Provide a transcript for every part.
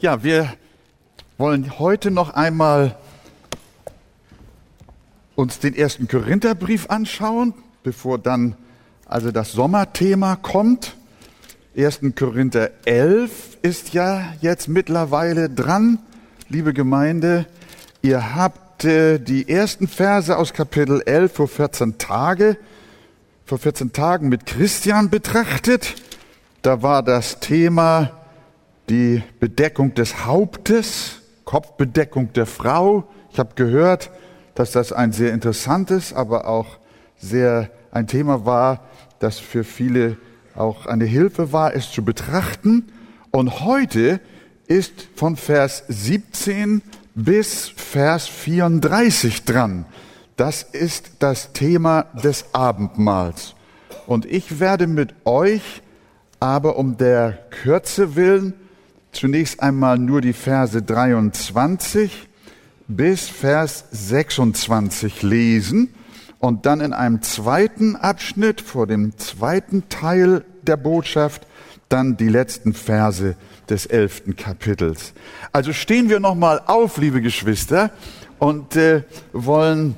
Ja, wir wollen heute noch einmal uns den ersten Korintherbrief anschauen, bevor dann also das Sommerthema kommt. 1. Korinther 11 ist ja jetzt mittlerweile dran, liebe Gemeinde. Ihr habt äh, die ersten Verse aus Kapitel 11 vor 14 Tage, vor 14 Tagen mit Christian betrachtet. Da war das Thema die Bedeckung des Hauptes, Kopfbedeckung der Frau. Ich habe gehört, dass das ein sehr interessantes, aber auch sehr ein Thema war, das für viele auch eine Hilfe war, es zu betrachten. Und heute ist von Vers 17 bis Vers 34 dran. Das ist das Thema des Abendmahls. Und ich werde mit euch aber um der Kürze willen zunächst einmal nur die Verse 23 bis Vers 26 lesen und dann in einem zweiten Abschnitt vor dem zweiten Teil der Botschaft dann die letzten Verse des elften Kapitels. Also stehen wir nochmal auf, liebe Geschwister, und äh, wollen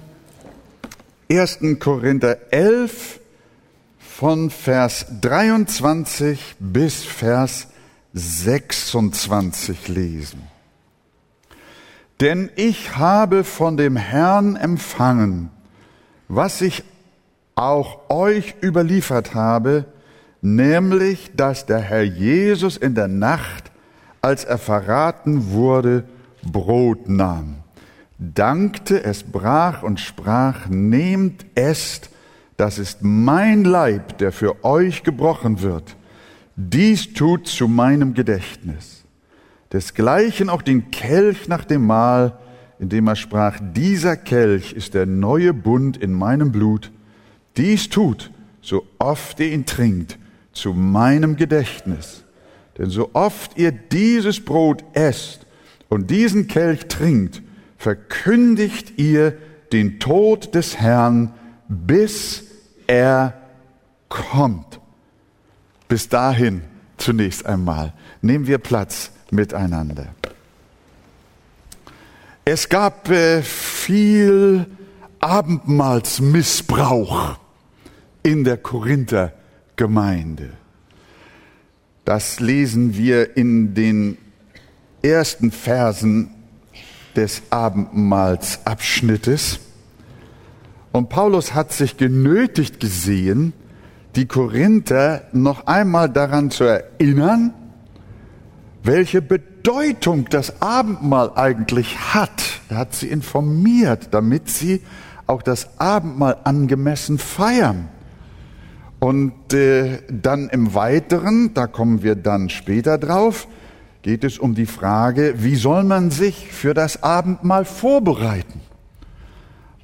1. Korinther 11 von Vers 23 bis Vers 26 lesen. Denn ich habe von dem Herrn empfangen, was ich auch euch überliefert habe, nämlich dass der Herr Jesus in der Nacht, als er verraten wurde, Brot nahm, dankte, es brach und sprach, nehmt, esst, das ist mein Leib, der für euch gebrochen wird. Dies tut zu meinem Gedächtnis. Desgleichen auch den Kelch nach dem Mahl, indem er sprach, dieser Kelch ist der neue Bund in meinem Blut. Dies tut, so oft ihr ihn trinkt, zu meinem Gedächtnis. Denn so oft ihr dieses Brot esst und diesen Kelch trinkt, verkündigt ihr den Tod des Herrn, bis er kommt. Bis dahin zunächst einmal nehmen wir Platz miteinander. Es gab äh, viel Abendmahlsmissbrauch in der Korinther Gemeinde. Das lesen wir in den ersten Versen des Abendmahlsabschnittes. Und Paulus hat sich genötigt gesehen, die Korinther noch einmal daran zu erinnern, welche Bedeutung das Abendmahl eigentlich hat. Er hat sie informiert, damit sie auch das Abendmahl angemessen feiern. Und äh, dann im Weiteren, da kommen wir dann später drauf, geht es um die Frage, wie soll man sich für das Abendmahl vorbereiten?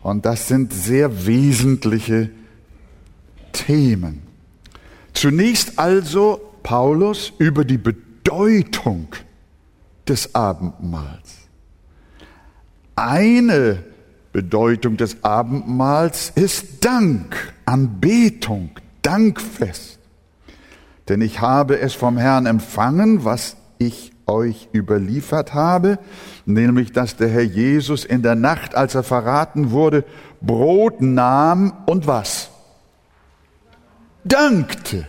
Und das sind sehr wesentliche Themen. Zunächst also Paulus über die Bedeutung des Abendmahls. Eine Bedeutung des Abendmahls ist Dank, Anbetung, Dankfest. Denn ich habe es vom Herrn empfangen, was ich euch überliefert habe, nämlich dass der Herr Jesus in der Nacht, als er verraten wurde, Brot nahm und was? Dankte.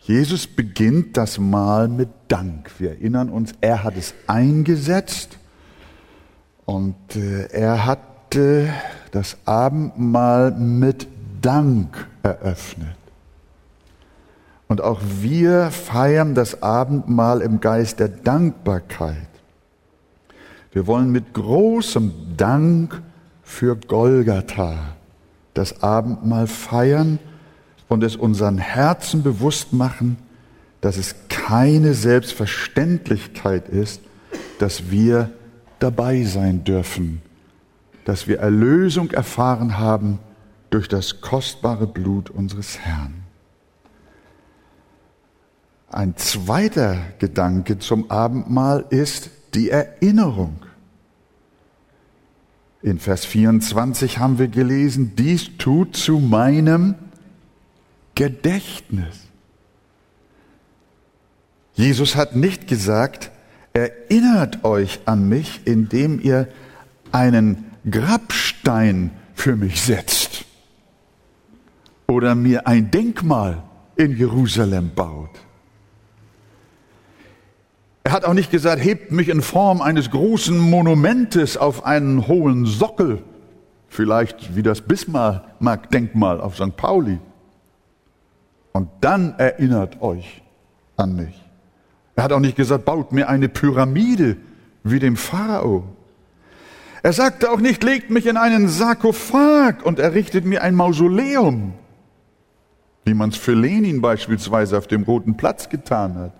Jesus beginnt das Mahl mit Dank. Wir erinnern uns, er hat es eingesetzt und äh, er hat das Abendmahl mit Dank eröffnet. Und auch wir feiern das Abendmahl im Geist der Dankbarkeit. Wir wollen mit großem Dank für Golgatha das Abendmahl feiern und es unseren Herzen bewusst machen, dass es keine Selbstverständlichkeit ist, dass wir dabei sein dürfen, dass wir Erlösung erfahren haben durch das kostbare Blut unseres Herrn. Ein zweiter Gedanke zum Abendmahl ist die Erinnerung. In Vers 24 haben wir gelesen, dies tut zu meinem Gedächtnis. Jesus hat nicht gesagt, erinnert euch an mich, indem ihr einen Grabstein für mich setzt oder mir ein Denkmal in Jerusalem baut. Er hat auch nicht gesagt, hebt mich in Form eines großen Monumentes auf einen hohen Sockel, vielleicht wie das Bismarck-Denkmal auf St. Pauli. Und dann erinnert euch an mich. Er hat auch nicht gesagt, baut mir eine Pyramide wie dem Pharao. Er sagte auch nicht, legt mich in einen Sarkophag und errichtet mir ein Mausoleum, wie man es für Lenin beispielsweise auf dem Roten Platz getan hat.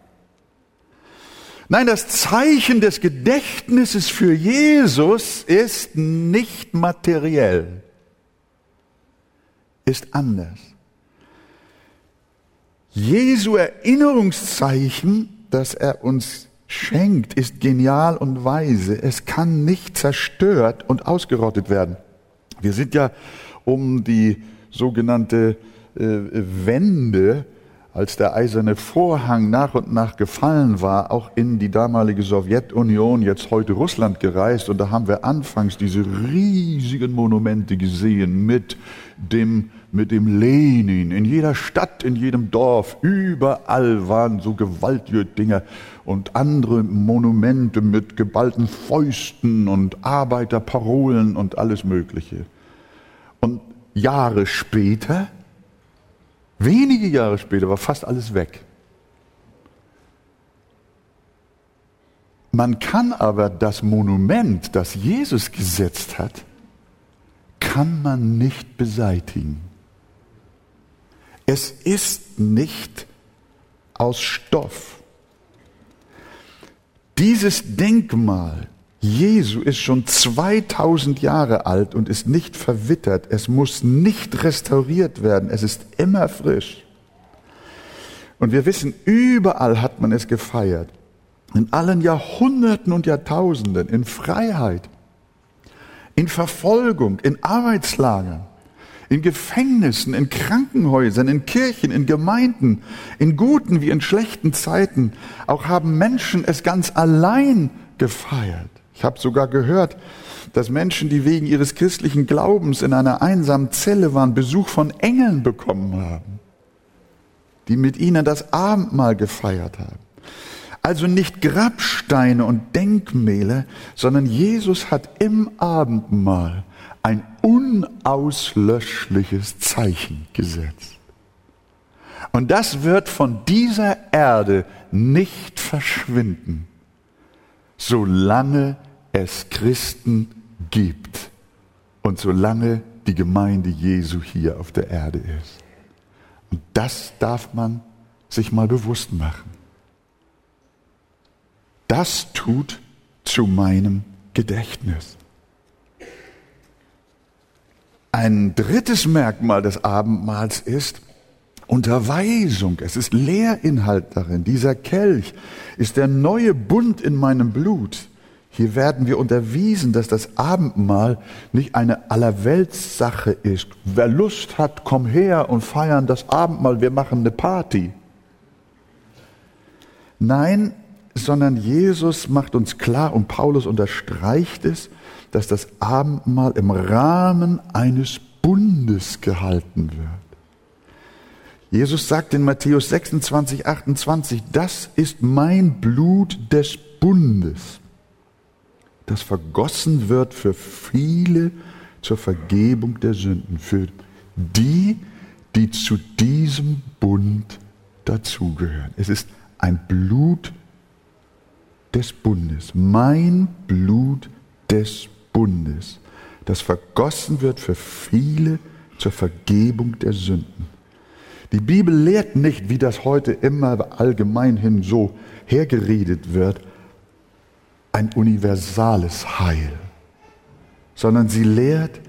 Nein, das Zeichen des Gedächtnisses für Jesus ist nicht materiell, ist anders. Jesu Erinnerungszeichen, das er uns schenkt, ist genial und weise. Es kann nicht zerstört und ausgerottet werden. Wir sind ja um die sogenannte äh, Wende als der eiserne Vorhang nach und nach gefallen war, auch in die damalige Sowjetunion, jetzt heute Russland gereist. Und da haben wir anfangs diese riesigen Monumente gesehen mit dem, mit dem Lenin. In jeder Stadt, in jedem Dorf, überall waren so gewaltige Dinge und andere Monumente mit geballten Fäusten und Arbeiterparolen und alles Mögliche. Und Jahre später Wenige Jahre später war fast alles weg. Man kann aber das Monument, das Jesus gesetzt hat, kann man nicht beseitigen. Es ist nicht aus Stoff. Dieses Denkmal Jesu ist schon 2000 Jahre alt und ist nicht verwittert. Es muss nicht restauriert werden. Es ist immer frisch. Und wir wissen, überall hat man es gefeiert. In allen Jahrhunderten und Jahrtausenden, in Freiheit, in Verfolgung, in Arbeitslagern, in Gefängnissen, in Krankenhäusern, in Kirchen, in Gemeinden, in guten wie in schlechten Zeiten. Auch haben Menschen es ganz allein gefeiert. Ich habe sogar gehört, dass Menschen, die wegen ihres christlichen Glaubens in einer einsamen Zelle waren, Besuch von Engeln bekommen haben, die mit ihnen das Abendmahl gefeiert haben. Also nicht Grabsteine und Denkmäler, sondern Jesus hat im Abendmahl ein unauslöschliches Zeichen gesetzt. Und das wird von dieser Erde nicht verschwinden solange es Christen gibt und solange die Gemeinde Jesu hier auf der Erde ist. Und das darf man sich mal bewusst machen. Das tut zu meinem Gedächtnis. Ein drittes Merkmal des Abendmahls ist, Unterweisung, es ist Lehrinhalt darin. Dieser Kelch ist der neue Bund in meinem Blut. Hier werden wir unterwiesen, dass das Abendmahl nicht eine Allerweltssache ist. Wer Lust hat, komm her und feiern das Abendmahl, wir machen eine Party. Nein, sondern Jesus macht uns klar und Paulus unterstreicht es, dass das Abendmahl im Rahmen eines Bundes gehalten wird. Jesus sagt in Matthäus 26, 28, das ist mein Blut des Bundes, das vergossen wird für viele zur Vergebung der Sünden, für die, die zu diesem Bund dazugehören. Es ist ein Blut des Bundes, mein Blut des Bundes, das vergossen wird für viele zur Vergebung der Sünden. Die Bibel lehrt nicht, wie das heute immer allgemein hin so hergeredet wird, ein universales Heil, sondern sie lehrt,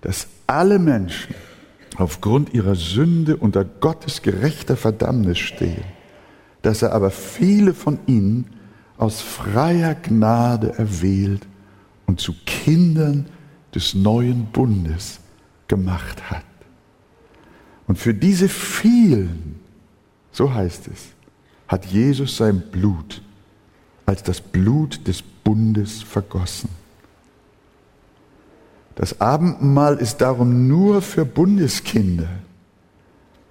dass alle Menschen aufgrund ihrer Sünde unter Gottes gerechter Verdammnis stehen, dass er aber viele von ihnen aus freier Gnade erwählt und zu Kindern des neuen Bundes gemacht hat. Und für diese vielen, so heißt es, hat Jesus sein Blut als das Blut des Bundes vergossen. Das Abendmahl ist darum nur für Bundeskinder,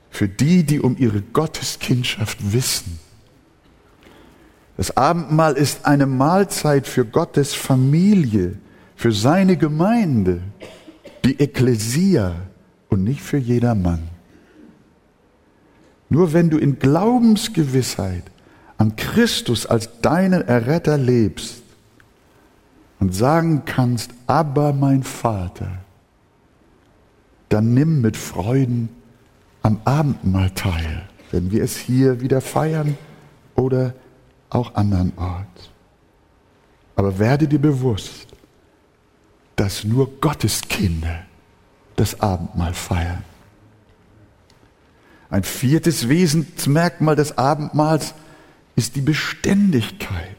für die, die um ihre Gotteskindschaft wissen. Das Abendmahl ist eine Mahlzeit für Gottes Familie, für seine Gemeinde, die Ekklesia und nicht für jedermann. Nur wenn du in Glaubensgewissheit an Christus als deinen Erretter lebst und sagen kannst, aber mein Vater, dann nimm mit Freuden am Abendmahl teil, wenn wir es hier wieder feiern oder auch andernorts. Aber werde dir bewusst, dass nur Gottes Kinder das Abendmahl feiern. Ein viertes Wesensmerkmal des Abendmahls ist die Beständigkeit.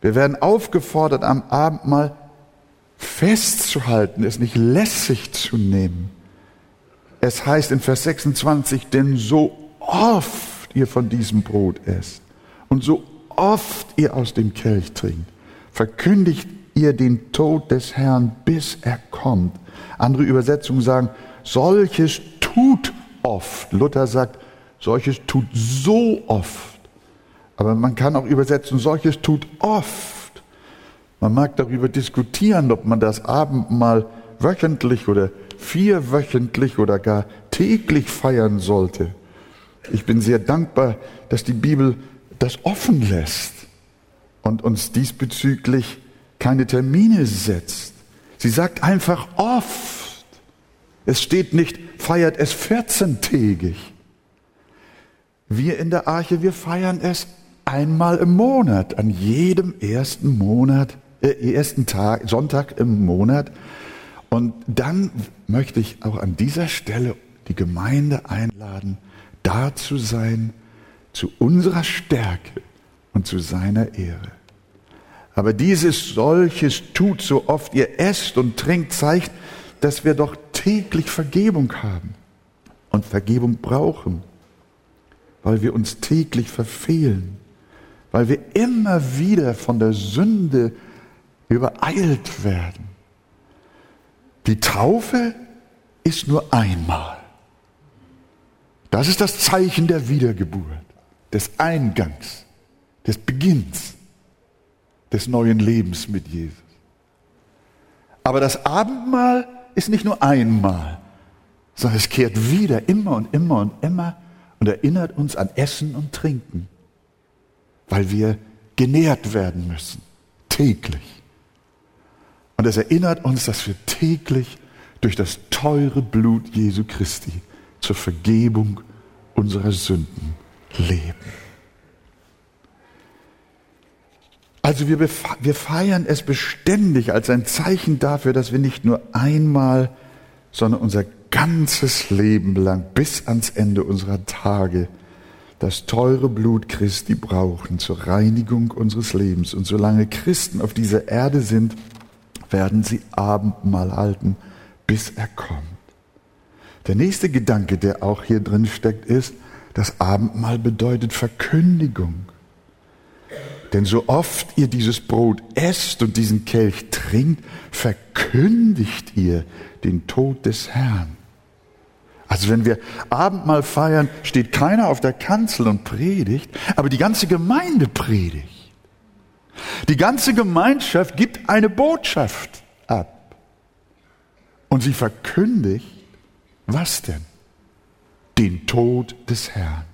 Wir werden aufgefordert, am Abendmahl festzuhalten, es nicht lässig zu nehmen. Es heißt in Vers 26, denn so oft ihr von diesem Brot esst und so oft ihr aus dem Kelch trinkt, verkündigt ihr den Tod des Herrn, bis er kommt. Andere Übersetzungen sagen, solches tut oft. Luther sagt, solches tut so oft. Aber man kann auch übersetzen, solches tut oft. Man mag darüber diskutieren, ob man das Abendmahl wöchentlich oder vierwöchentlich oder gar täglich feiern sollte. Ich bin sehr dankbar, dass die Bibel das offen lässt und uns diesbezüglich keine Termine setzt. Sie sagt einfach oft. Es steht nicht, feiert es 14-tägig. Wir in der Arche, wir feiern es einmal im Monat, an jedem ersten Monat, äh, ersten Tag, Sonntag im Monat. Und dann möchte ich auch an dieser Stelle die Gemeinde einladen, da zu sein, zu unserer Stärke und zu seiner Ehre. Aber dieses solches tut, so oft ihr esst und trinkt, zeigt, dass wir doch täglich Vergebung haben und Vergebung brauchen, weil wir uns täglich verfehlen, weil wir immer wieder von der Sünde übereilt werden. Die Taufe ist nur einmal. Das ist das Zeichen der Wiedergeburt, des Eingangs, des Beginns des neuen Lebens mit Jesus. Aber das Abendmahl ist nicht nur einmal, sondern es kehrt wieder immer und immer und immer und erinnert uns an Essen und Trinken, weil wir genährt werden müssen, täglich. Und es erinnert uns, dass wir täglich durch das teure Blut Jesu Christi zur Vergebung unserer Sünden leben. Also wir, wir feiern es beständig als ein Zeichen dafür, dass wir nicht nur einmal, sondern unser ganzes Leben lang bis ans Ende unserer Tage das teure Blut Christi brauchen zur Reinigung unseres Lebens. Und solange Christen auf dieser Erde sind, werden sie Abendmahl halten, bis er kommt. Der nächste Gedanke, der auch hier drin steckt, ist, das Abendmahl bedeutet Verkündigung. Denn so oft ihr dieses Brot esst und diesen Kelch trinkt, verkündigt ihr den Tod des Herrn. Also wenn wir Abendmahl feiern, steht keiner auf der Kanzel und predigt, aber die ganze Gemeinde predigt. Die ganze Gemeinschaft gibt eine Botschaft ab. Und sie verkündigt, was denn? Den Tod des Herrn.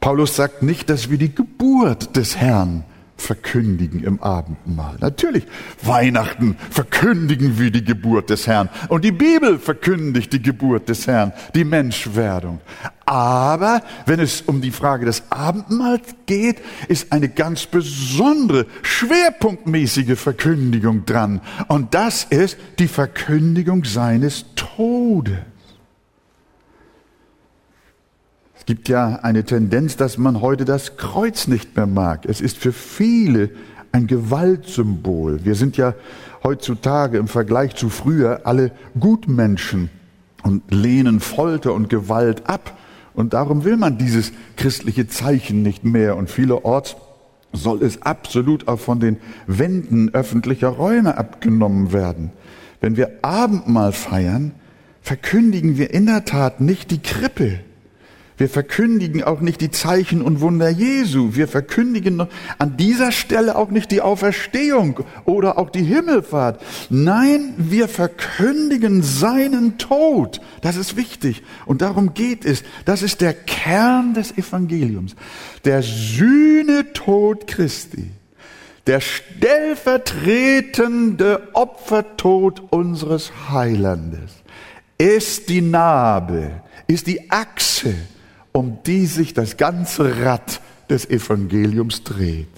Paulus sagt nicht, dass wir die Geburt des Herrn verkündigen im Abendmahl. Natürlich, Weihnachten verkündigen wir die Geburt des Herrn und die Bibel verkündigt die Geburt des Herrn, die Menschwerdung. Aber wenn es um die Frage des Abendmahls geht, ist eine ganz besondere, schwerpunktmäßige Verkündigung dran. Und das ist die Verkündigung seines Todes. Es gibt ja eine Tendenz, dass man heute das Kreuz nicht mehr mag. Es ist für viele ein Gewaltsymbol. Wir sind ja heutzutage im Vergleich zu früher alle Gutmenschen und lehnen Folter und Gewalt ab. Und darum will man dieses christliche Zeichen nicht mehr. Und vielerorts soll es absolut auch von den Wänden öffentlicher Räume abgenommen werden. Wenn wir Abendmahl feiern, verkündigen wir in der Tat nicht die Krippe, wir verkündigen auch nicht die Zeichen und Wunder Jesu. Wir verkündigen an dieser Stelle auch nicht die Auferstehung oder auch die Himmelfahrt. Nein, wir verkündigen seinen Tod. Das ist wichtig. Und darum geht es. Das ist der Kern des Evangeliums. Der Sühnetod Christi. Der stellvertretende Opfertod unseres Heilandes ist die Narbe, ist die Achse, um die sich das ganze Rad des Evangeliums dreht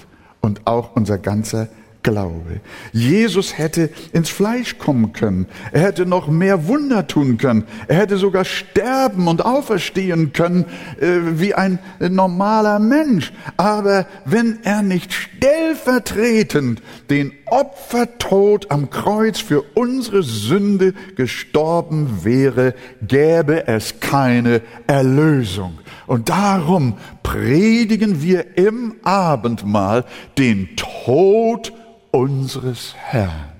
und auch unser ganzer Glaube. Jesus hätte ins Fleisch kommen können. Er hätte noch mehr Wunder tun können. Er hätte sogar sterben und auferstehen können äh, wie ein normaler Mensch. Aber wenn er nicht stellvertretend den Opfertod am Kreuz für unsere Sünde gestorben wäre, gäbe es keine Erlösung. Und darum predigen wir im Abendmahl den Tod unseres Herrn,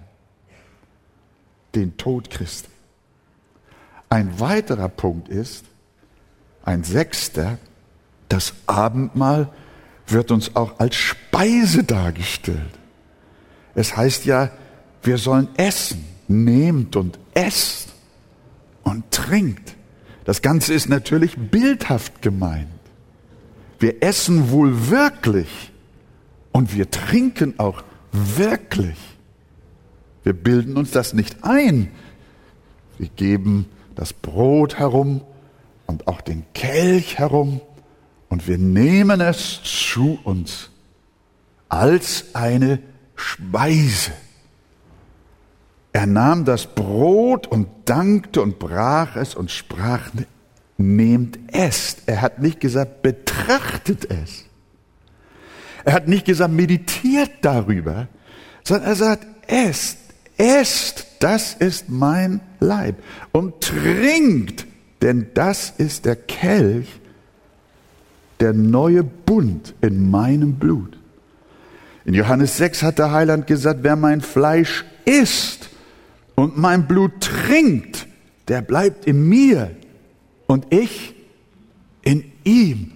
den Tod Christi. Ein weiterer Punkt ist, ein sechster, das Abendmahl wird uns auch als Speise dargestellt. Es heißt ja, wir sollen essen, nehmt und esst und trinkt. Das Ganze ist natürlich bildhaft gemeint. Wir essen wohl wirklich und wir trinken auch wirklich. Wir bilden uns das nicht ein. Wir geben das Brot herum und auch den Kelch herum und wir nehmen es zu uns als eine Speise. Er nahm das Brot und dankte und brach es und sprach, nehmt es. Er hat nicht gesagt, betrachtet es. Er hat nicht gesagt, meditiert darüber, sondern er sagt, esst, esst, das ist mein Leib und trinkt, denn das ist der Kelch, der neue Bund in meinem Blut. In Johannes 6 hat der Heiland gesagt, wer mein Fleisch isst und mein Blut trinkt, der bleibt in mir und ich in ihm.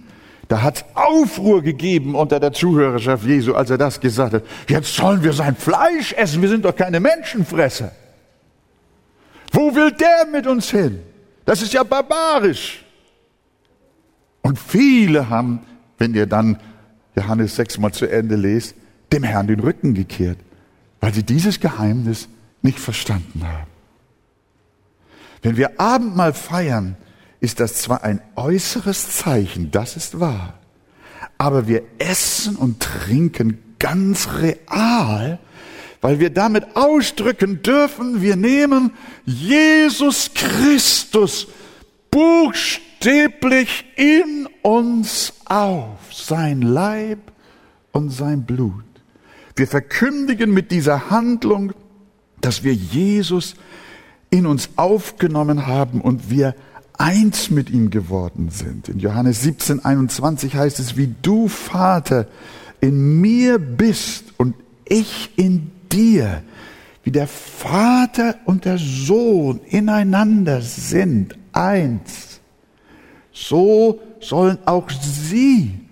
Da hat Aufruhr gegeben unter der Zuhörerschaft Jesu, als er das gesagt hat. Jetzt sollen wir sein Fleisch essen, wir sind doch keine Menschenfresser. Wo will der mit uns hin? Das ist ja barbarisch. Und viele haben, wenn ihr dann Johannes 6 mal zu Ende lest, dem Herrn den Rücken gekehrt, weil sie dieses Geheimnis nicht verstanden haben. Wenn wir Abendmahl feiern, ist das zwar ein äußeres Zeichen, das ist wahr, aber wir essen und trinken ganz real, weil wir damit ausdrücken dürfen, wir nehmen Jesus Christus buchstäblich in uns auf, sein Leib und sein Blut. Wir verkündigen mit dieser Handlung, dass wir Jesus in uns aufgenommen haben und wir eins mit ihm geworden sind. In Johannes 17, 21 heißt es, wie du, Vater, in mir bist und ich in dir, wie der Vater und der Sohn ineinander sind, eins. So sollen auch sie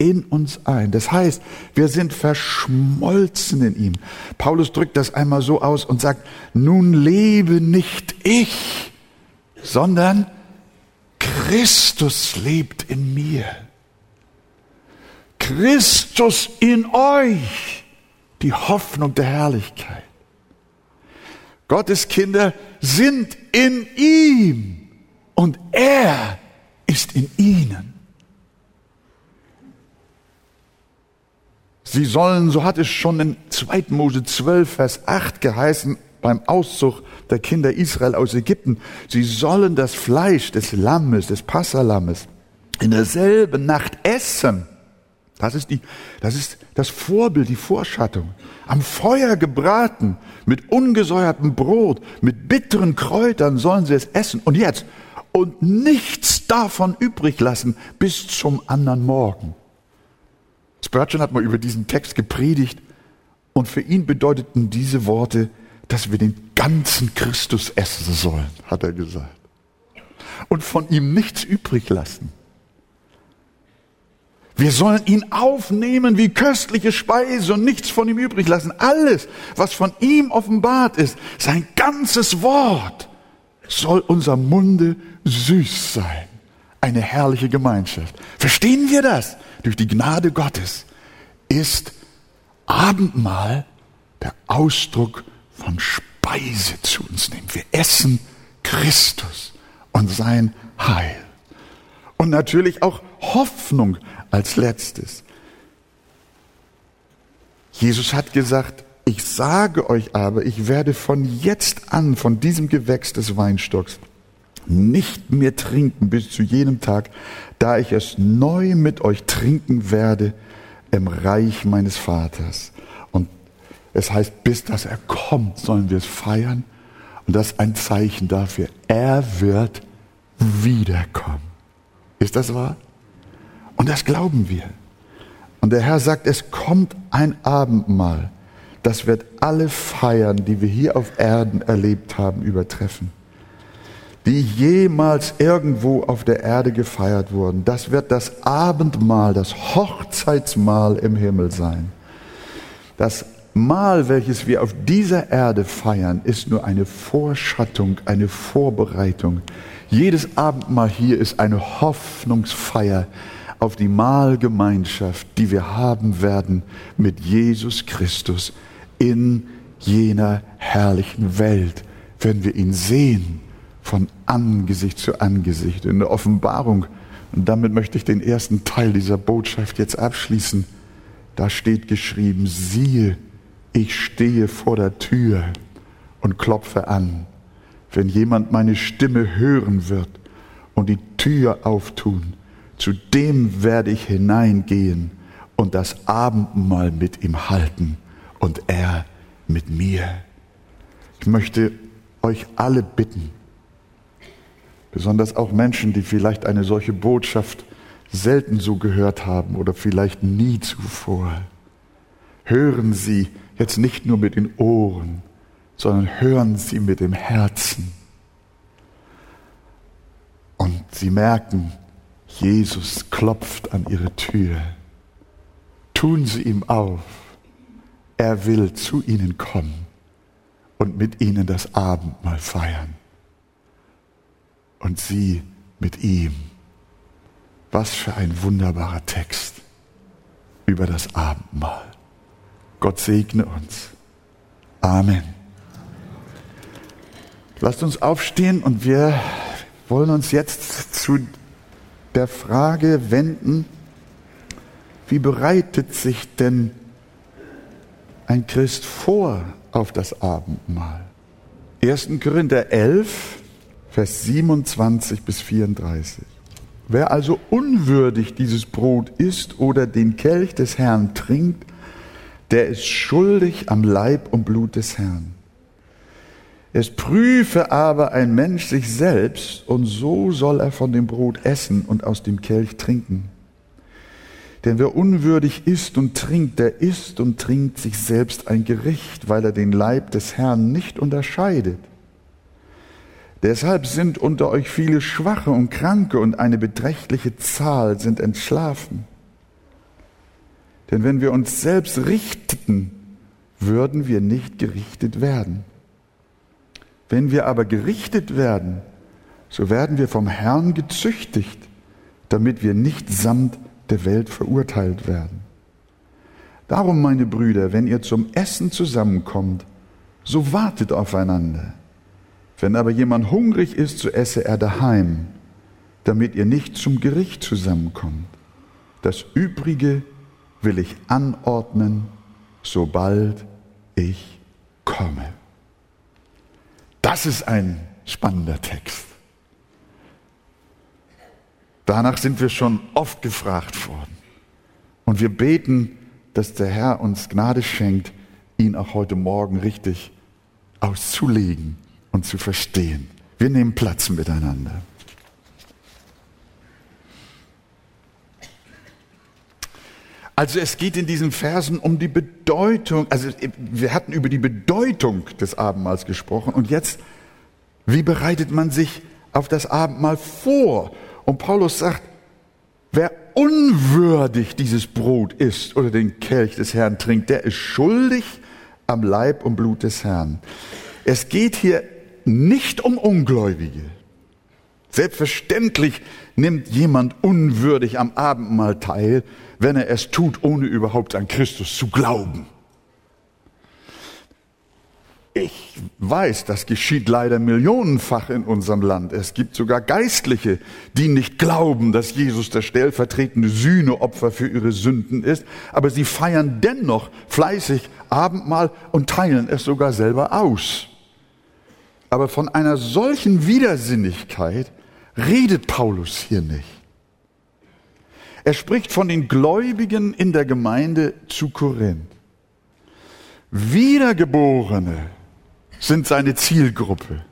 in uns ein. Das heißt, wir sind verschmolzen in ihm. Paulus drückt das einmal so aus und sagt, nun lebe nicht ich, sondern Christus lebt in mir. Christus in euch, die Hoffnung der Herrlichkeit. Gottes Kinder sind in ihm und er ist in ihnen. Sie sollen, so hat es schon in 2. Mose 12, Vers 8 geheißen, beim Auszug der Kinder Israel aus Ägypten, sie sollen das Fleisch des Lammes, des Passalammes, in derselben Nacht essen. Das ist, die, das ist das Vorbild, die Vorschattung. Am Feuer gebraten, mit ungesäuertem Brot, mit bitteren Kräutern sollen sie es essen. Und jetzt, und nichts davon übrig lassen bis zum anderen Morgen. Spurgeon hat mal über diesen Text gepredigt und für ihn bedeuteten diese Worte, dass wir den ganzen Christus essen sollen, hat er gesagt. Und von ihm nichts übrig lassen. Wir sollen ihn aufnehmen wie köstliche Speise und nichts von ihm übrig lassen. Alles, was von ihm offenbart ist, sein ganzes Wort, soll unser Munde süß sein. Eine herrliche Gemeinschaft. Verstehen wir das? Durch die Gnade Gottes ist Abendmahl der Ausdruck von Speise zu uns nehmen. Wir essen Christus und sein Heil. Und natürlich auch Hoffnung als letztes. Jesus hat gesagt, ich sage euch aber, ich werde von jetzt an, von diesem Gewächs des Weinstocks, nicht mehr trinken bis zu jenem Tag, da ich es neu mit euch trinken werde im Reich meines Vaters. Und es heißt, bis dass er kommt, sollen wir es feiern. Und das ist ein Zeichen dafür, er wird wiederkommen. Ist das wahr? Und das glauben wir. Und der Herr sagt, es kommt ein Abendmahl, das wird alle Feiern, die wir hier auf Erden erlebt haben, übertreffen die jemals irgendwo auf der Erde gefeiert wurden. Das wird das Abendmahl, das Hochzeitsmahl im Himmel sein. Das Mahl, welches wir auf dieser Erde feiern, ist nur eine Vorschattung, eine Vorbereitung. Jedes Abendmahl hier ist eine Hoffnungsfeier auf die Mahlgemeinschaft, die wir haben werden mit Jesus Christus in jener herrlichen Welt, wenn wir ihn sehen von Angesicht zu Angesicht in der Offenbarung. Und damit möchte ich den ersten Teil dieser Botschaft jetzt abschließen. Da steht geschrieben, siehe, ich stehe vor der Tür und klopfe an. Wenn jemand meine Stimme hören wird und die Tür auftun, zu dem werde ich hineingehen und das Abendmahl mit ihm halten und er mit mir. Ich möchte euch alle bitten, Besonders auch Menschen, die vielleicht eine solche Botschaft selten so gehört haben oder vielleicht nie zuvor. Hören Sie jetzt nicht nur mit den Ohren, sondern hören Sie mit dem Herzen. Und Sie merken, Jesus klopft an Ihre Tür. Tun Sie ihm auf. Er will zu Ihnen kommen und mit Ihnen das Abendmahl feiern und sie mit ihm. Was für ein wunderbarer Text über das Abendmahl. Gott segne uns. Amen. Lasst uns aufstehen und wir wollen uns jetzt zu der Frage wenden, wie bereitet sich denn ein Christ vor auf das Abendmahl? 1. Korinther 11, Vers 27 bis 34. Wer also unwürdig dieses Brot isst oder den Kelch des Herrn trinkt, der ist schuldig am Leib und Blut des Herrn. Es prüfe aber ein Mensch sich selbst, und so soll er von dem Brot essen und aus dem Kelch trinken. Denn wer unwürdig isst und trinkt, der isst und trinkt sich selbst ein Gericht, weil er den Leib des Herrn nicht unterscheidet. Deshalb sind unter euch viele Schwache und Kranke und eine beträchtliche Zahl sind entschlafen. Denn wenn wir uns selbst richteten, würden wir nicht gerichtet werden. Wenn wir aber gerichtet werden, so werden wir vom Herrn gezüchtigt, damit wir nicht samt der Welt verurteilt werden. Darum, meine Brüder, wenn ihr zum Essen zusammenkommt, so wartet aufeinander. Wenn aber jemand hungrig ist, so esse er daheim, damit ihr nicht zum Gericht zusammenkommt. Das Übrige will ich anordnen, sobald ich komme. Das ist ein spannender Text. Danach sind wir schon oft gefragt worden. Und wir beten, dass der Herr uns Gnade schenkt, ihn auch heute Morgen richtig auszulegen und zu verstehen. Wir nehmen Platz miteinander. Also es geht in diesen Versen um die Bedeutung, also wir hatten über die Bedeutung des Abendmahls gesprochen und jetzt, wie bereitet man sich auf das Abendmahl vor? Und Paulus sagt, wer unwürdig dieses Brot isst oder den Kelch des Herrn trinkt, der ist schuldig am Leib und Blut des Herrn. Es geht hier nicht um Ungläubige. Selbstverständlich nimmt jemand unwürdig am Abendmahl teil, wenn er es tut, ohne überhaupt an Christus zu glauben. Ich weiß, das geschieht leider millionenfach in unserem Land. Es gibt sogar Geistliche, die nicht glauben, dass Jesus das stellvertretende Sühneopfer für ihre Sünden ist, aber sie feiern dennoch fleißig Abendmahl und teilen es sogar selber aus. Aber von einer solchen Widersinnigkeit redet Paulus hier nicht. Er spricht von den Gläubigen in der Gemeinde zu Korinth. Wiedergeborene sind seine Zielgruppe,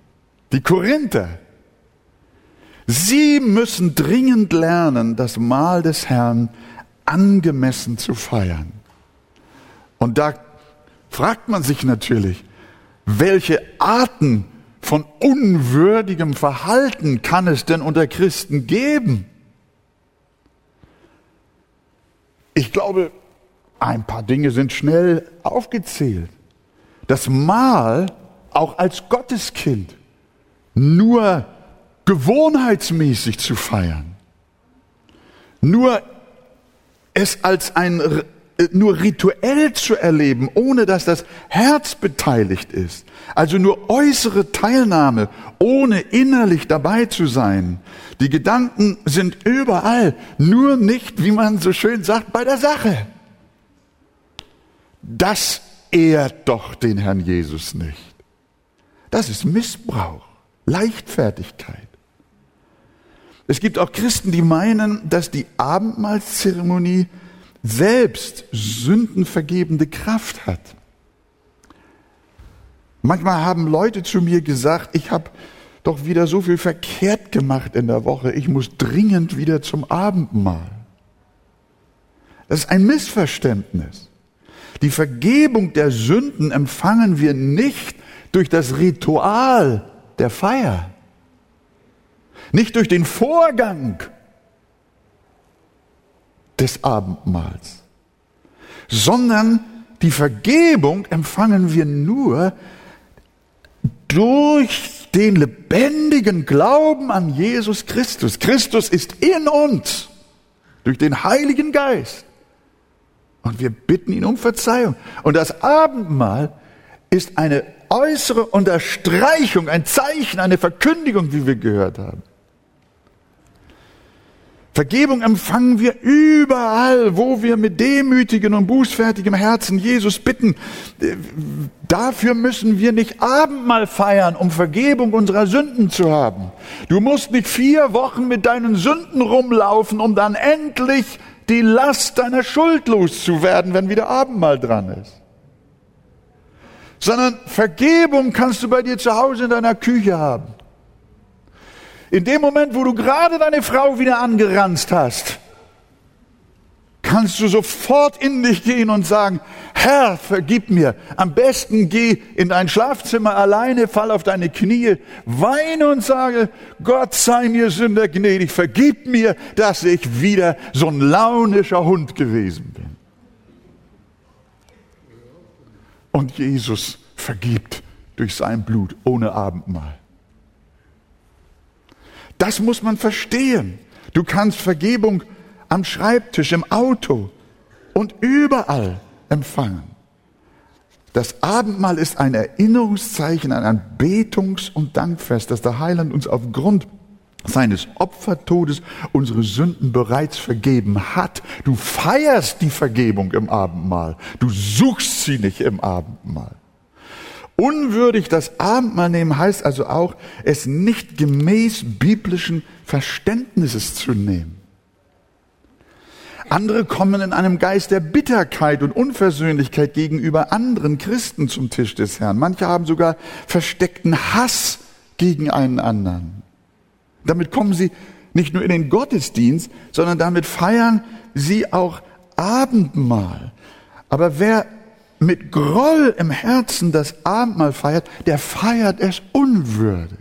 die Korinther. Sie müssen dringend lernen, das Mahl des Herrn angemessen zu feiern. Und da fragt man sich natürlich, welche Arten von unwürdigem Verhalten kann es denn unter Christen geben? Ich glaube, ein paar Dinge sind schnell aufgezählt. Das Mahl auch als Gotteskind nur gewohnheitsmäßig zu feiern, nur es als ein nur rituell zu erleben, ohne dass das Herz beteiligt ist. Also nur äußere Teilnahme, ohne innerlich dabei zu sein. Die Gedanken sind überall, nur nicht, wie man so schön sagt, bei der Sache. Das ehrt doch den Herrn Jesus nicht. Das ist Missbrauch, Leichtfertigkeit. Es gibt auch Christen, die meinen, dass die Abendmahlzeremonie selbst sündenvergebende Kraft hat. Manchmal haben Leute zu mir gesagt, ich habe doch wieder so viel verkehrt gemacht in der Woche, ich muss dringend wieder zum Abendmahl. Das ist ein Missverständnis. Die Vergebung der Sünden empfangen wir nicht durch das Ritual der Feier, nicht durch den Vorgang, des Abendmahls, sondern die Vergebung empfangen wir nur durch den lebendigen Glauben an Jesus Christus. Christus ist in uns durch den Heiligen Geist. Und wir bitten ihn um Verzeihung. Und das Abendmahl ist eine äußere Unterstreichung, ein Zeichen, eine Verkündigung, wie wir gehört haben. Vergebung empfangen wir überall, wo wir mit demütigem und bußfertigem Herzen Jesus bitten. Dafür müssen wir nicht Abendmahl feiern, um Vergebung unserer Sünden zu haben. Du musst nicht vier Wochen mit deinen Sünden rumlaufen, um dann endlich die Last deiner Schuld loszuwerden, wenn wieder Abendmahl dran ist. Sondern Vergebung kannst du bei dir zu Hause in deiner Küche haben. In dem Moment, wo du gerade deine Frau wieder angeranzt hast, kannst du sofort in dich gehen und sagen, Herr, vergib mir. Am besten geh in dein Schlafzimmer alleine, fall auf deine Knie, weine und sage, Gott sei mir Sünder gnädig, vergib mir, dass ich wieder so ein launischer Hund gewesen bin. Und Jesus vergibt durch sein Blut ohne Abendmahl. Das muss man verstehen. Du kannst Vergebung am Schreibtisch, im Auto und überall empfangen. Das Abendmahl ist ein Erinnerungszeichen, ein Anbetungs- und Dankfest, dass der Heiland uns aufgrund seines Opfertodes unsere Sünden bereits vergeben hat. Du feierst die Vergebung im Abendmahl. Du suchst sie nicht im Abendmahl. Unwürdig das Abendmahl nehmen heißt also auch, es nicht gemäß biblischen Verständnisses zu nehmen. Andere kommen in einem Geist der Bitterkeit und Unversöhnlichkeit gegenüber anderen Christen zum Tisch des Herrn. Manche haben sogar versteckten Hass gegen einen anderen. Damit kommen sie nicht nur in den Gottesdienst, sondern damit feiern sie auch Abendmahl. Aber wer mit Groll im Herzen das Abendmahl feiert, der feiert es unwürdig.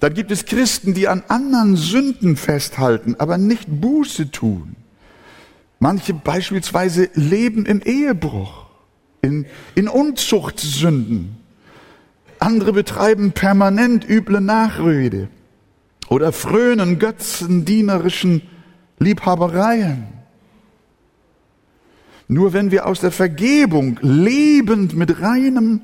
Dann gibt es Christen, die an anderen Sünden festhalten, aber nicht Buße tun. Manche beispielsweise leben im Ehebruch, in, in Unzuchtsünden. Andere betreiben permanent üble Nachrede oder frönen götzendienerischen Liebhabereien. Nur wenn wir aus der Vergebung lebend mit reinem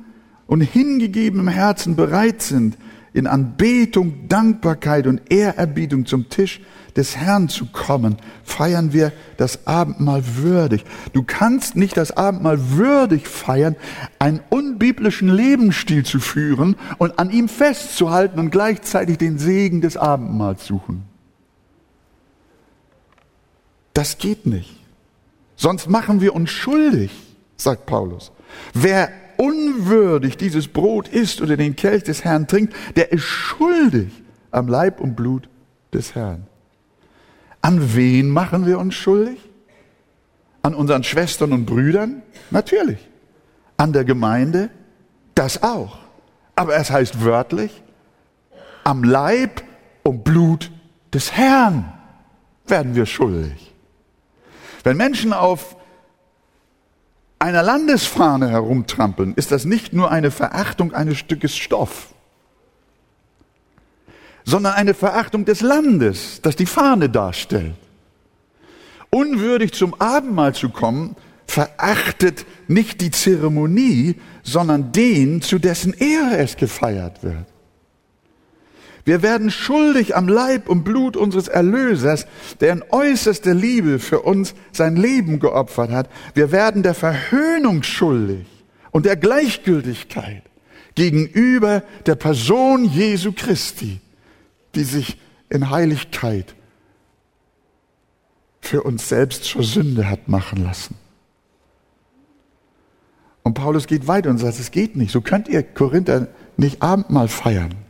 und hingegebenem Herzen bereit sind, in Anbetung, Dankbarkeit und Ehrerbietung zum Tisch des Herrn zu kommen, feiern wir das Abendmahl würdig. Du kannst nicht das Abendmahl würdig feiern, einen unbiblischen Lebensstil zu führen und an ihm festzuhalten und gleichzeitig den Segen des Abendmahls suchen. Das geht nicht. Sonst machen wir uns schuldig, sagt Paulus. Wer unwürdig dieses Brot isst oder den Kelch des Herrn trinkt, der ist schuldig am Leib und Blut des Herrn. An wen machen wir uns schuldig? An unseren Schwestern und Brüdern? Natürlich. An der Gemeinde? Das auch. Aber es heißt wörtlich, am Leib und Blut des Herrn werden wir schuldig. Wenn Menschen auf einer Landesfahne herumtrampeln, ist das nicht nur eine Verachtung eines Stückes Stoff, sondern eine Verachtung des Landes, das die Fahne darstellt. Unwürdig zum Abendmahl zu kommen, verachtet nicht die Zeremonie, sondern den, zu dessen Ehre es gefeiert wird. Wir werden schuldig am Leib und Blut unseres Erlösers, der in äußerster Liebe für uns sein Leben geopfert hat. Wir werden der Verhöhnung schuldig und der Gleichgültigkeit gegenüber der Person Jesu Christi, die sich in Heiligkeit für uns selbst zur Sünde hat machen lassen. Und Paulus geht weiter und sagt, es geht nicht. So könnt ihr Korinther nicht Abendmahl feiern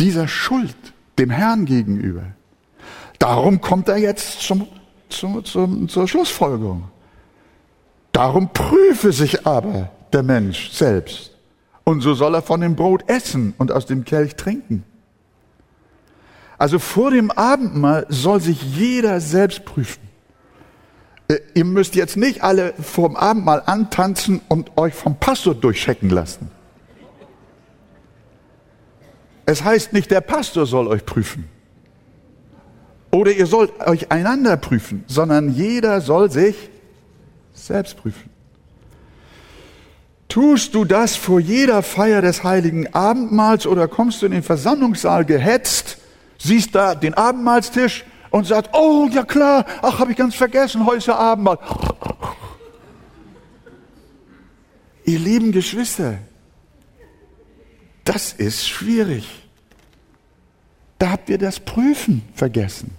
dieser Schuld dem Herrn gegenüber. Darum kommt er jetzt zum, zum, zum, zur Schlussfolgerung. Darum prüfe sich aber der Mensch selbst. Und so soll er von dem Brot essen und aus dem Kelch trinken. Also vor dem Abendmahl soll sich jeder selbst prüfen. Äh, ihr müsst jetzt nicht alle vor dem Abendmahl antanzen und euch vom Pastor durchchecken lassen. Es heißt nicht, der Pastor soll euch prüfen. Oder ihr sollt euch einander prüfen, sondern jeder soll sich selbst prüfen. Tust du das vor jeder Feier des heiligen Abendmahls oder kommst du in den Versammlungssaal gehetzt, siehst da den Abendmahlstisch und sagst, oh ja klar, ach habe ich ganz vergessen, heute Abendmahl. Ihr lieben Geschwister, das ist schwierig. Da habt ihr das Prüfen vergessen.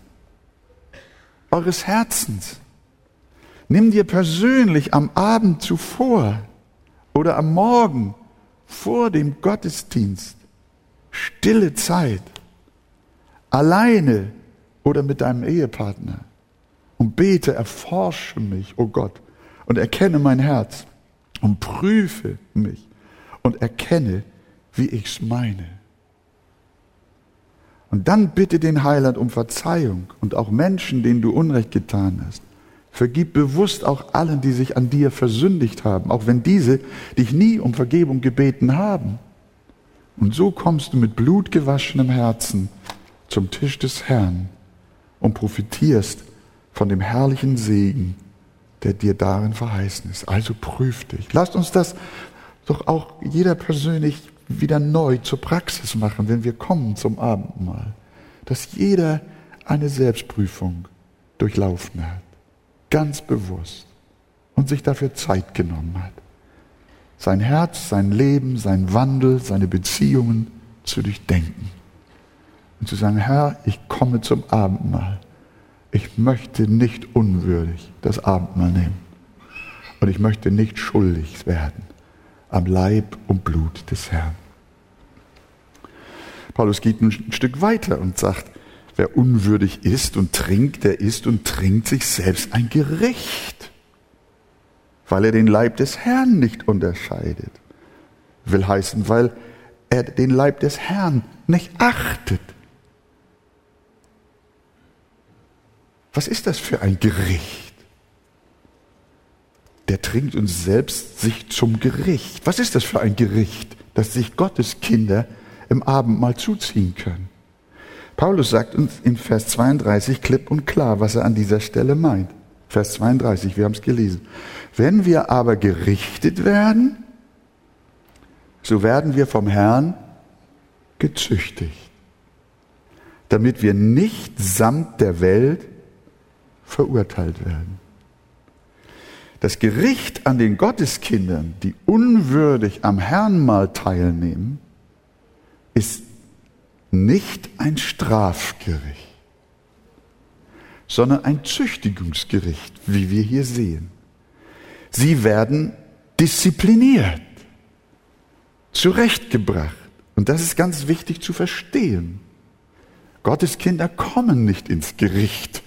Eures Herzens. Nimm dir persönlich am Abend zuvor oder am Morgen vor dem Gottesdienst stille Zeit, alleine oder mit deinem Ehepartner und bete, erforsche mich, o oh Gott, und erkenne mein Herz und prüfe mich und erkenne, wie ich's meine. Und dann bitte den Heiland um Verzeihung und auch Menschen, denen du Unrecht getan hast. Vergib bewusst auch allen, die sich an dir versündigt haben, auch wenn diese dich nie um Vergebung gebeten haben. Und so kommst du mit blutgewaschenem Herzen zum Tisch des Herrn und profitierst von dem herrlichen Segen, der dir darin verheißen ist. Also prüf dich. Lasst uns das doch auch jeder persönlich wieder neu zur Praxis machen, wenn wir kommen zum Abendmahl. Dass jeder eine Selbstprüfung durchlaufen hat, ganz bewusst und sich dafür Zeit genommen hat. Sein Herz, sein Leben, sein Wandel, seine Beziehungen zu durchdenken. Und zu sagen, Herr, ich komme zum Abendmahl. Ich möchte nicht unwürdig das Abendmahl nehmen. Und ich möchte nicht schuldig werden am Leib und Blut des Herrn. Paulus geht ein Stück weiter und sagt, Wer unwürdig isst und trinkt, der isst und trinkt sich selbst ein Gericht, weil er den Leib des Herrn nicht unterscheidet. Will heißen, weil er den Leib des Herrn nicht achtet. Was ist das für ein Gericht? Der trinkt uns selbst sich zum Gericht. Was ist das für ein Gericht, dass sich Gottes Kinder im Abendmahl zuziehen können? Paulus sagt uns in Vers 32 klipp und klar, was er an dieser Stelle meint. Vers 32, wir haben es gelesen. Wenn wir aber gerichtet werden, so werden wir vom Herrn gezüchtigt, damit wir nicht samt der Welt verurteilt werden. Das Gericht an den Gotteskindern, die unwürdig am Herrnmal teilnehmen, ist nicht ein Strafgericht, sondern ein Züchtigungsgericht, wie wir hier sehen. Sie werden diszipliniert, zurechtgebracht. Und das ist ganz wichtig zu verstehen. Gottes Kinder kommen nicht ins Gericht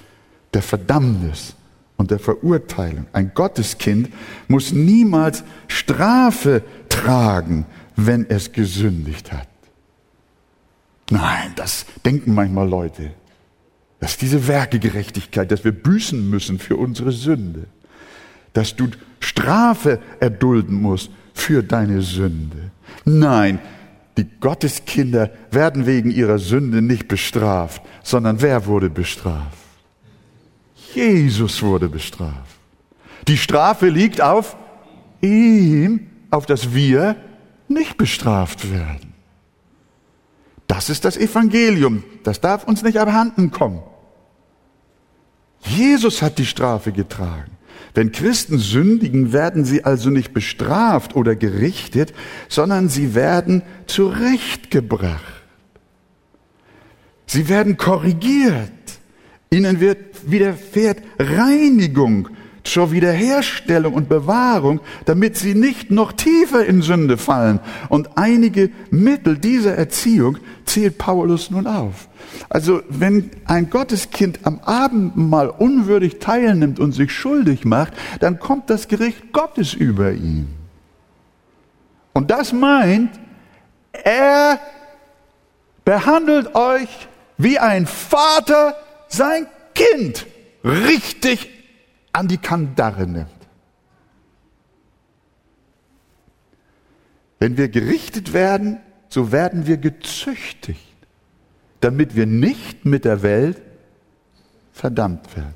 der Verdammnis und der Verurteilung. Ein Gotteskind muss niemals Strafe tragen, wenn es gesündigt hat. Nein, das denken manchmal Leute. Das ist diese Werkegerechtigkeit, dass wir büßen müssen für unsere Sünde. Dass du Strafe erdulden musst für deine Sünde. Nein, die Gotteskinder werden wegen ihrer Sünde nicht bestraft, sondern wer wurde bestraft? Jesus wurde bestraft. Die Strafe liegt auf ihm, auf dass wir nicht bestraft werden. Das ist das Evangelium. Das darf uns nicht abhanden kommen. Jesus hat die Strafe getragen. Wenn Christen sündigen, werden sie also nicht bestraft oder gerichtet, sondern sie werden zurechtgebracht. Sie werden korrigiert. Ihnen wird widerfährt Reinigung zur Wiederherstellung und Bewahrung, damit sie nicht noch tiefer in Sünde fallen. Und einige Mittel dieser Erziehung zählt Paulus nun auf. Also wenn ein Gotteskind am Abend mal unwürdig teilnimmt und sich schuldig macht, dann kommt das Gericht Gottes über ihn. Und das meint, er behandelt euch wie ein Vater sein Kind richtig an die Kandare nimmt. Wenn wir gerichtet werden, so werden wir gezüchtigt, damit wir nicht mit der Welt verdammt werden.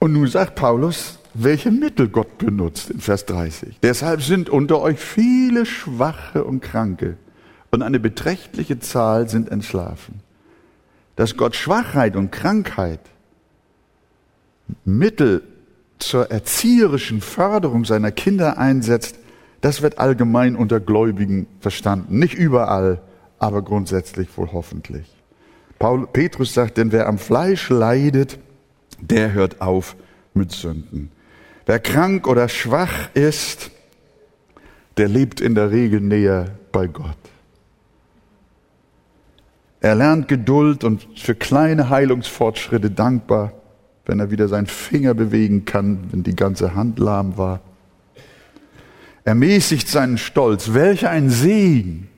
Und nun sagt Paulus, welche Mittel Gott benutzt in Vers 30. Deshalb sind unter euch viele Schwache und Kranke und eine beträchtliche Zahl sind entschlafen dass Gott Schwachheit und Krankheit Mittel zur erzieherischen Förderung seiner Kinder einsetzt, das wird allgemein unter Gläubigen verstanden. Nicht überall, aber grundsätzlich wohl hoffentlich. Paul, Petrus sagt, denn wer am Fleisch leidet, der hört auf mit Sünden. Wer krank oder schwach ist, der lebt in der Regel näher bei Gott. Er lernt Geduld und für kleine Heilungsfortschritte dankbar, wenn er wieder seinen Finger bewegen kann, wenn die ganze Hand lahm war. Er mäßigt seinen Stolz. Welch ein Segen,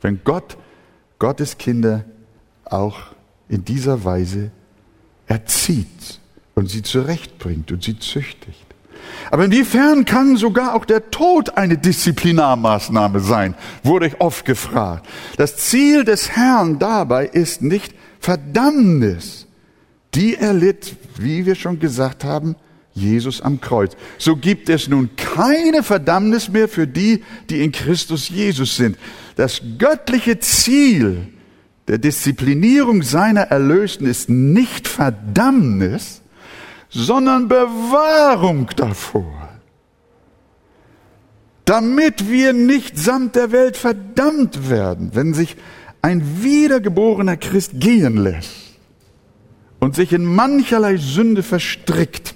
wenn Gott Gottes Kinder auch in dieser Weise erzieht und sie zurechtbringt und sie züchtigt. Aber inwiefern kann sogar auch der Tod eine Disziplinarmaßnahme sein, wurde ich oft gefragt. Das Ziel des Herrn dabei ist nicht Verdammnis. Die erlitt, wie wir schon gesagt haben, Jesus am Kreuz. So gibt es nun keine Verdammnis mehr für die, die in Christus Jesus sind. Das göttliche Ziel der Disziplinierung seiner Erlösten ist nicht Verdammnis, sondern Bewahrung davor, damit wir nicht samt der Welt verdammt werden, wenn sich ein wiedergeborener Christ gehen lässt und sich in mancherlei Sünde verstrickt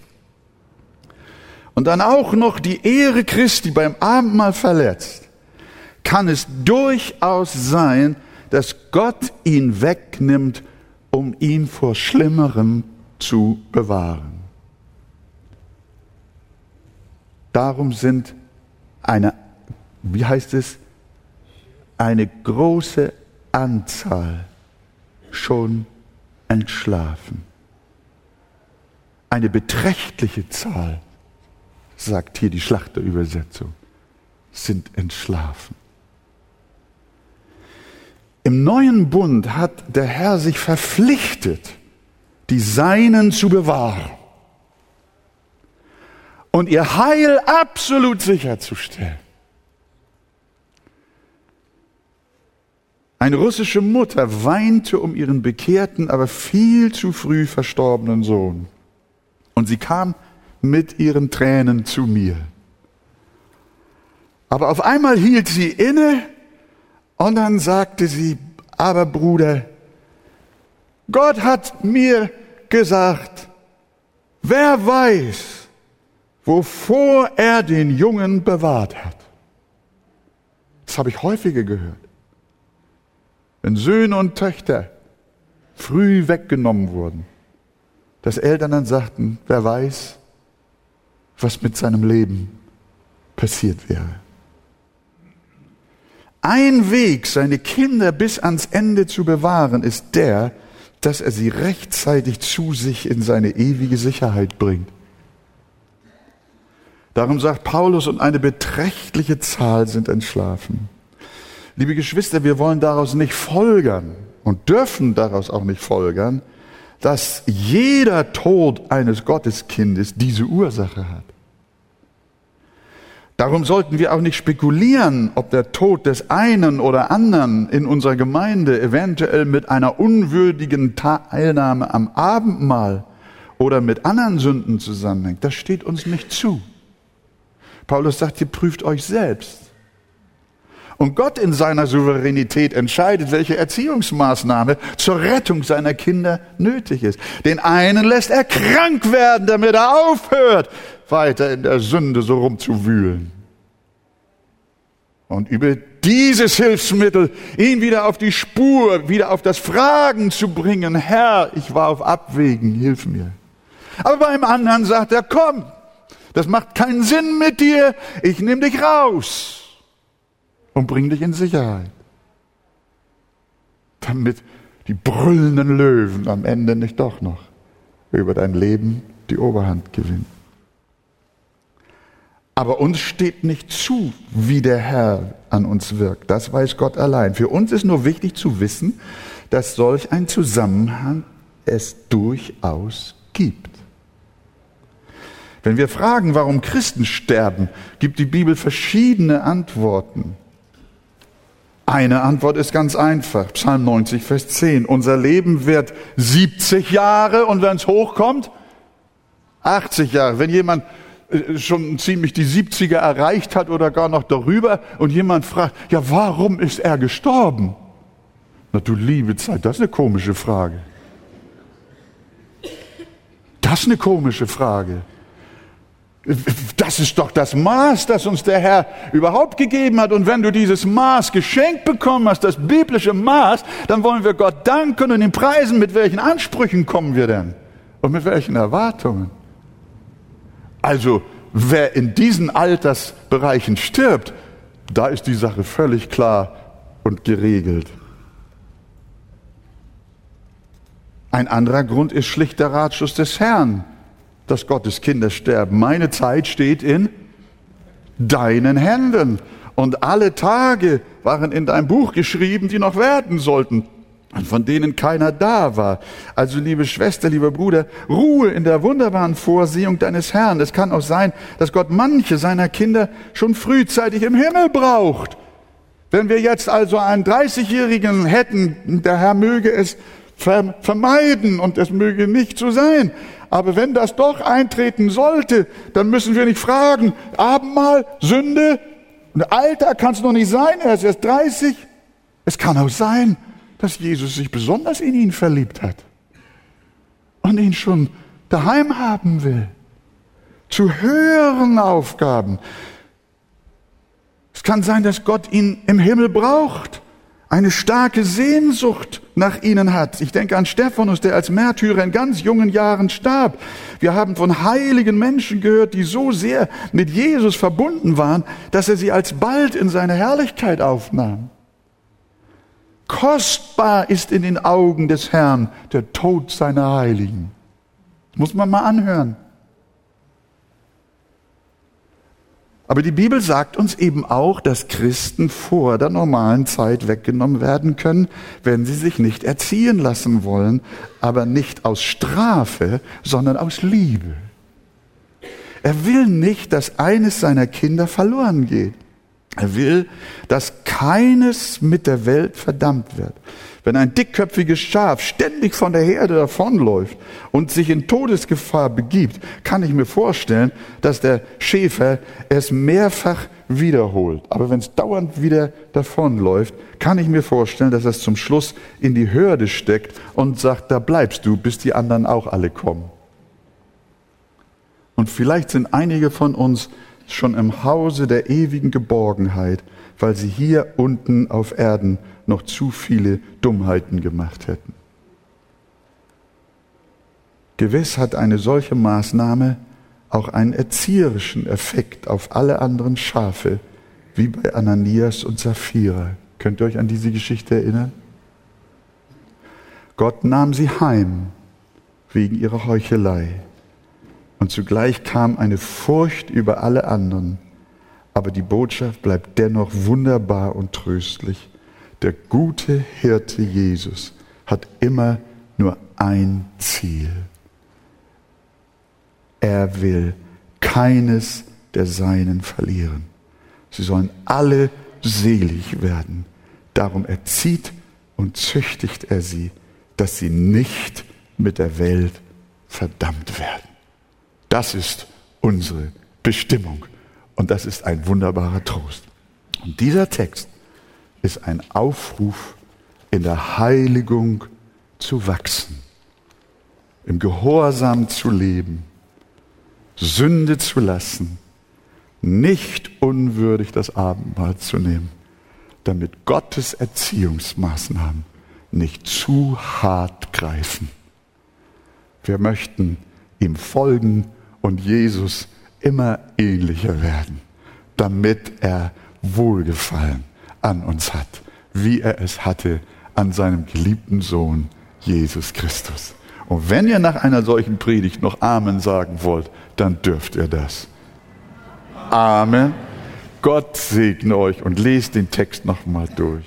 und dann auch noch die Ehre Christi beim Abendmahl verletzt, kann es durchaus sein, dass Gott ihn wegnimmt, um ihn vor Schlimmerem zu bewahren. Darum sind eine, wie heißt es, eine große Anzahl schon entschlafen. Eine beträchtliche Zahl, sagt hier die Schlachterübersetzung, sind entschlafen. Im neuen Bund hat der Herr sich verpflichtet, die Seinen zu bewahren und ihr Heil absolut sicherzustellen. Eine russische Mutter weinte um ihren bekehrten, aber viel zu früh verstorbenen Sohn. Und sie kam mit ihren Tränen zu mir. Aber auf einmal hielt sie inne und dann sagte sie, aber Bruder, Gott hat mir gesagt, wer weiß, wovor er den Jungen bewahrt hat. Das habe ich häufiger gehört. Wenn Söhne und Töchter früh weggenommen wurden, dass Eltern dann sagten, wer weiß, was mit seinem Leben passiert wäre. Ein Weg, seine Kinder bis ans Ende zu bewahren, ist der, dass er sie rechtzeitig zu sich in seine ewige Sicherheit bringt. Darum sagt Paulus, und eine beträchtliche Zahl sind entschlafen. Liebe Geschwister, wir wollen daraus nicht folgern und dürfen daraus auch nicht folgern, dass jeder Tod eines Gotteskindes diese Ursache hat. Darum sollten wir auch nicht spekulieren, ob der Tod des einen oder anderen in unserer Gemeinde eventuell mit einer unwürdigen Teilnahme am Abendmahl oder mit anderen Sünden zusammenhängt. Das steht uns nicht zu. Paulus sagt, ihr prüft euch selbst. Und Gott in seiner Souveränität entscheidet, welche Erziehungsmaßnahme zur Rettung seiner Kinder nötig ist. Den einen lässt er krank werden, damit er aufhört, weiter in der Sünde so rumzuwühlen. Und über dieses Hilfsmittel ihn wieder auf die Spur, wieder auf das Fragen zu bringen, Herr, ich war auf Abwägen, hilf mir. Aber beim anderen sagt er, komm, das macht keinen Sinn mit dir, ich nehme dich raus und bring dich in Sicherheit. Damit die brüllenden Löwen am Ende nicht doch noch über dein Leben die Oberhand gewinnen. Aber uns steht nicht zu, wie der Herr an uns wirkt. Das weiß Gott allein. Für uns ist nur wichtig zu wissen, dass solch ein Zusammenhang es durchaus gibt. Wenn wir fragen, warum Christen sterben, gibt die Bibel verschiedene Antworten. Eine Antwort ist ganz einfach. Psalm 90, Vers 10. Unser Leben wird 70 Jahre und wenn es hochkommt, 80 Jahre. Wenn jemand äh, schon ziemlich die 70er erreicht hat oder gar noch darüber und jemand fragt, ja, warum ist er gestorben? Na du liebe Zeit, das ist eine komische Frage. Das ist eine komische Frage. Das ist doch das Maß, das uns der Herr überhaupt gegeben hat. Und wenn du dieses Maß geschenkt bekommen hast, das biblische Maß, dann wollen wir Gott danken und ihn preisen. Mit welchen Ansprüchen kommen wir denn? Und mit welchen Erwartungen? Also, wer in diesen Altersbereichen stirbt, da ist die Sache völlig klar und geregelt. Ein anderer Grund ist schlicht der Ratschluss des Herrn, dass Gottes Kinder sterben. Meine Zeit steht in deinen Händen. Und alle Tage waren in deinem Buch geschrieben, die noch werden sollten und von denen keiner da war. Also liebe Schwester, lieber Bruder, Ruhe in der wunderbaren Vorsehung deines Herrn. Es kann auch sein, dass Gott manche seiner Kinder schon frühzeitig im Himmel braucht. Wenn wir jetzt also einen 30-Jährigen hätten, der Herr möge es vermeiden und es möge nicht so sein. Aber wenn das doch eintreten sollte, dann müssen wir nicht fragen, Abendmahl, Sünde, Alter kann es noch nicht sein, er ist erst 30. Es kann auch sein, dass Jesus sich besonders in ihn verliebt hat und ihn schon daheim haben will. Zu höheren Aufgaben. Es kann sein, dass Gott ihn im Himmel braucht, eine starke Sehnsucht nach ihnen hat. Ich denke an Stephanus, der als Märtyrer in ganz jungen Jahren starb. Wir haben von heiligen Menschen gehört, die so sehr mit Jesus verbunden waren, dass er sie alsbald in seine Herrlichkeit aufnahm. Kostbar ist in den Augen des Herrn der Tod seiner Heiligen. Das muss man mal anhören. Aber die Bibel sagt uns eben auch, dass Christen vor der normalen Zeit weggenommen werden können, wenn sie sich nicht erziehen lassen wollen, aber nicht aus Strafe, sondern aus Liebe. Er will nicht, dass eines seiner Kinder verloren geht. Er will, dass keines mit der Welt verdammt wird. Wenn ein dickköpfiges Schaf ständig von der Herde davonläuft und sich in Todesgefahr begibt, kann ich mir vorstellen, dass der Schäfer es mehrfach wiederholt. Aber wenn es dauernd wieder davonläuft, kann ich mir vorstellen, dass es zum Schluss in die Hürde steckt und sagt, da bleibst du, bis die anderen auch alle kommen. Und vielleicht sind einige von uns schon im Hause der ewigen Geborgenheit, weil sie hier unten auf Erden noch zu viele Dummheiten gemacht hätten. Gewiss hat eine solche Maßnahme auch einen erzieherischen Effekt auf alle anderen Schafe, wie bei Ananias und Sapphira. Könnt ihr euch an diese Geschichte erinnern? Gott nahm sie heim wegen ihrer Heuchelei. Und zugleich kam eine Furcht über alle anderen. Aber die Botschaft bleibt dennoch wunderbar und tröstlich. Der gute Hirte Jesus hat immer nur ein Ziel. Er will keines der Seinen verlieren. Sie sollen alle selig werden. Darum erzieht und züchtigt er sie, dass sie nicht mit der Welt verdammt werden. Das ist unsere Bestimmung und das ist ein wunderbarer Trost. Und dieser Text ist ein Aufruf, in der Heiligung zu wachsen, im Gehorsam zu leben, Sünde zu lassen, nicht unwürdig das Abendmahl zu nehmen, damit Gottes Erziehungsmaßnahmen nicht zu hart greifen. Wir möchten ihm folgen und Jesus immer ähnlicher werden, damit er Wohlgefallen an uns hat, wie er es hatte an seinem geliebten Sohn Jesus Christus. Und wenn ihr nach einer solchen Predigt noch Amen sagen wollt, dann dürft ihr das. Amen. Gott segne euch und lest den Text nochmal durch.